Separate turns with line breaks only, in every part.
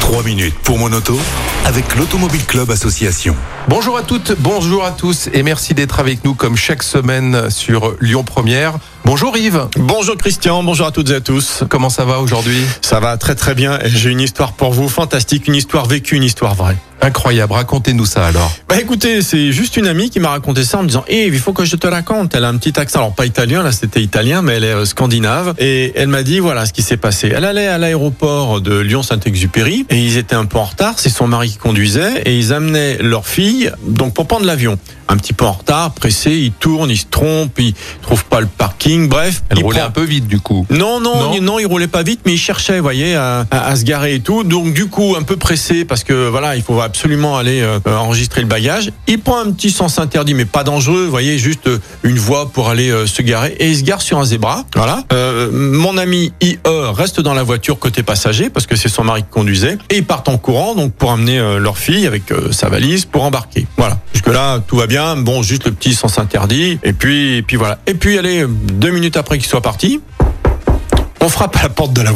3 minutes pour mon auto avec l'Automobile Club Association.
Bonjour à toutes, bonjour à tous et merci d'être avec nous comme chaque semaine sur Lyon Première. Bonjour Yves,
Bonjour Christian, bonjour à toutes et à tous.
comment ça va aujourd'hui?
Ça va très très bien et j'ai une histoire pour vous fantastique, une histoire vécue, une histoire vraie.
Incroyable, racontez-nous ça alors.
Bah écoutez, c'est juste une amie qui m'a raconté ça en me disant Yves, il faut que je te raconte. Elle a un petit accent, alors pas italien, là c'était italien, mais elle est euh, scandinave. Et elle m'a dit voilà ce qui s'est passé. Elle allait à l'aéroport de Et ils étaient un peu en retard, c'est son mari qui conduisait et ils amenaient leur fille donc pour prendre l'avion. Un petit peu en retard, pressé, ils tournent, ils se trompent, ils trouvent pas le bref.
Elle
il
roulait
prend-
un peu vite du coup.
Non, non,
Non.
non, il roulait pas vite, mais il cherchait, vous voyez, à, à- à se garer et tout. Donc du coup, un peu pressé parce que voilà, il faut absolument aller euh, enregistrer le bagage. Il prend un petit sens interdit, mais pas dangereux, vous voyez, juste euh, une voie pour aller euh, se garer et il se gare sur un zébra. Voilà. Euh, mon ami IE reste dans la voiture côté passager parce que c'est son mari qui conduisait et ils partent en courant donc pour amener euh, leur fille avec euh, sa valise pour embarquer. Voilà. Jusque là, tout va bien. Bon, juste le petit sens interdit et puis et puis voilà. Et puis allez, deux minutes après qu'ils soient partis. On frappe à la porte de la,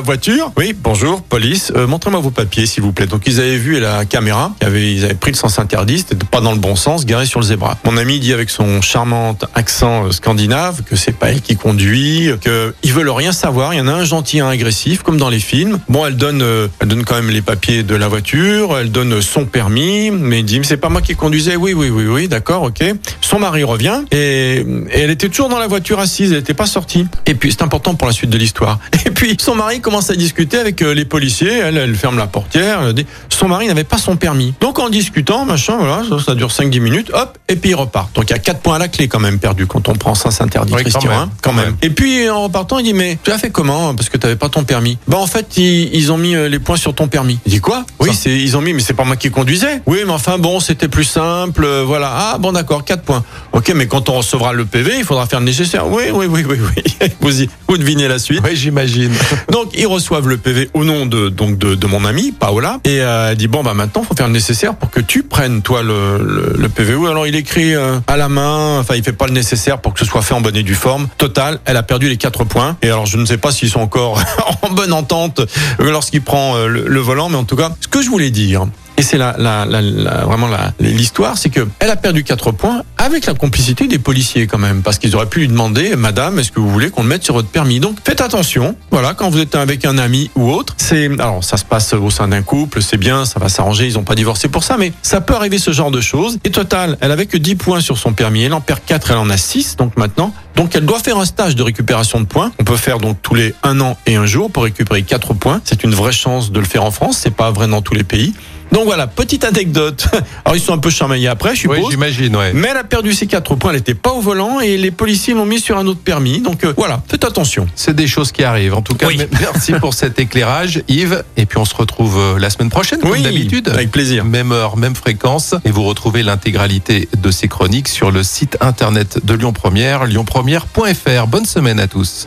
voiture. Oui, bonjour, police. Euh, Montrez-moi vos papiers, s'il vous plaît. Donc, ils avaient vu la caméra. Ils avaient, pris le sens interdit. C'était pas dans le bon sens, garé sur le zébra. Mon ami dit avec son charmant accent euh, scandinave que c'est pas elle qui conduit, que ils veulent rien savoir. Il y en a un gentil, un agressif, comme dans les films. Bon, elle donne, euh, elle donne quand même les papiers de la voiture. Elle donne son permis. Mais il dit, c'est pas moi qui conduisais. Oui, oui, oui, oui, d'accord, ok. Son mari revient et, et elle était toujours dans la voiture assise. Elle n'était pas sortie. Et puis, c'est important pour la suite de l'histoire. Et puis, son mari commence à discuter avec euh, les policiers. Elle, elle ferme la portière. Elle dit, son mari n'avait pas son permis. Donc, en discutant, machin, voilà, ça, ça dure 5-10 minutes, hop, et puis il repart. Donc, il y a 4 points à la clé quand même perdus quand on prend sens interdit,
Oui, quand
Christian,
même,
hein,
quand même.
Et puis, en repartant, il dit, mais tu as fait comment Parce que tu n'avais pas ton permis? Bah, en fait, ils, ils ont mis euh, les points sur ton permis. Il dit quoi? Oui,
Ça.
c'est, ils ont mis, mais c'est pas moi qui conduisais. Oui, mais enfin, bon, c'était plus simple, euh, voilà. Ah, bon, d'accord, 4 points. Ok, mais quand on recevra le PV, il faudra faire le nécessaire. Oui, oui, oui, oui, oui. vous, y- vous devinez la suite.
Oui, j'imagine.
Donc ils reçoivent le PV au nom de donc de, de mon amie Paola et euh, elle dit bon bah maintenant faut faire le nécessaire pour que tu prennes toi le, le, le PV. Alors il écrit euh, à la main, enfin il fait pas le nécessaire pour que ce soit fait en bonne et due forme. Total, elle a perdu les quatre points et alors je ne sais pas s'ils sont encore en bonne entente lorsqu'il prend euh, le, le volant, mais en tout cas ce que je voulais dire. Et c'est la, la, la, la- vraiment l'histoire, c'est que elle a perdu quatre points avec la complicité des policiers quand même, parce qu'ils auraient pu lui demander, Madame, est-ce que vous voulez qu'on le mette sur votre permis? Donc faites attention, voilà, quand vous êtes avec un ami ou autre, c'est alors ça se passe au sein d'un couple, c'est bien, ça va s'arranger, ils n'ont pas divorcé pour ça, mais ça peut arriver ce genre de choses. Et total, elle avait que 10 points sur son permis, elle en perd 4, elle en a 6, donc maintenant, donc elle doit faire un stage de récupération de points. On peut faire donc tous les un an et un jour pour récupérer 4 points. C'est une vraie chance de le faire en France, c'est pas vrai dans tous les pays. Donc voilà, petite anecdote. Alors ils sont un peu chamaillés après, je
Oui,
suppose.
j'imagine, ouais.
mais elle a perdu ses 4 points, elle n'était pas au volant et les policiers l'ont mis sur un autre permis. Donc euh, voilà, faites attention.
C'est des choses qui arrivent. En tout cas,
Oui.
me- merci pour cet éclairage, Yves. Et puis on se retrouve euh, la semaine prochaine, comme
Oui,
d'habitude.
avec plaisir.
Même heure, même fréquence. Et vous retrouvez l'intégralité de ces chroniques sur le site internet de Lyon Première, lyonpremière.fr. Bonne semaine à tous.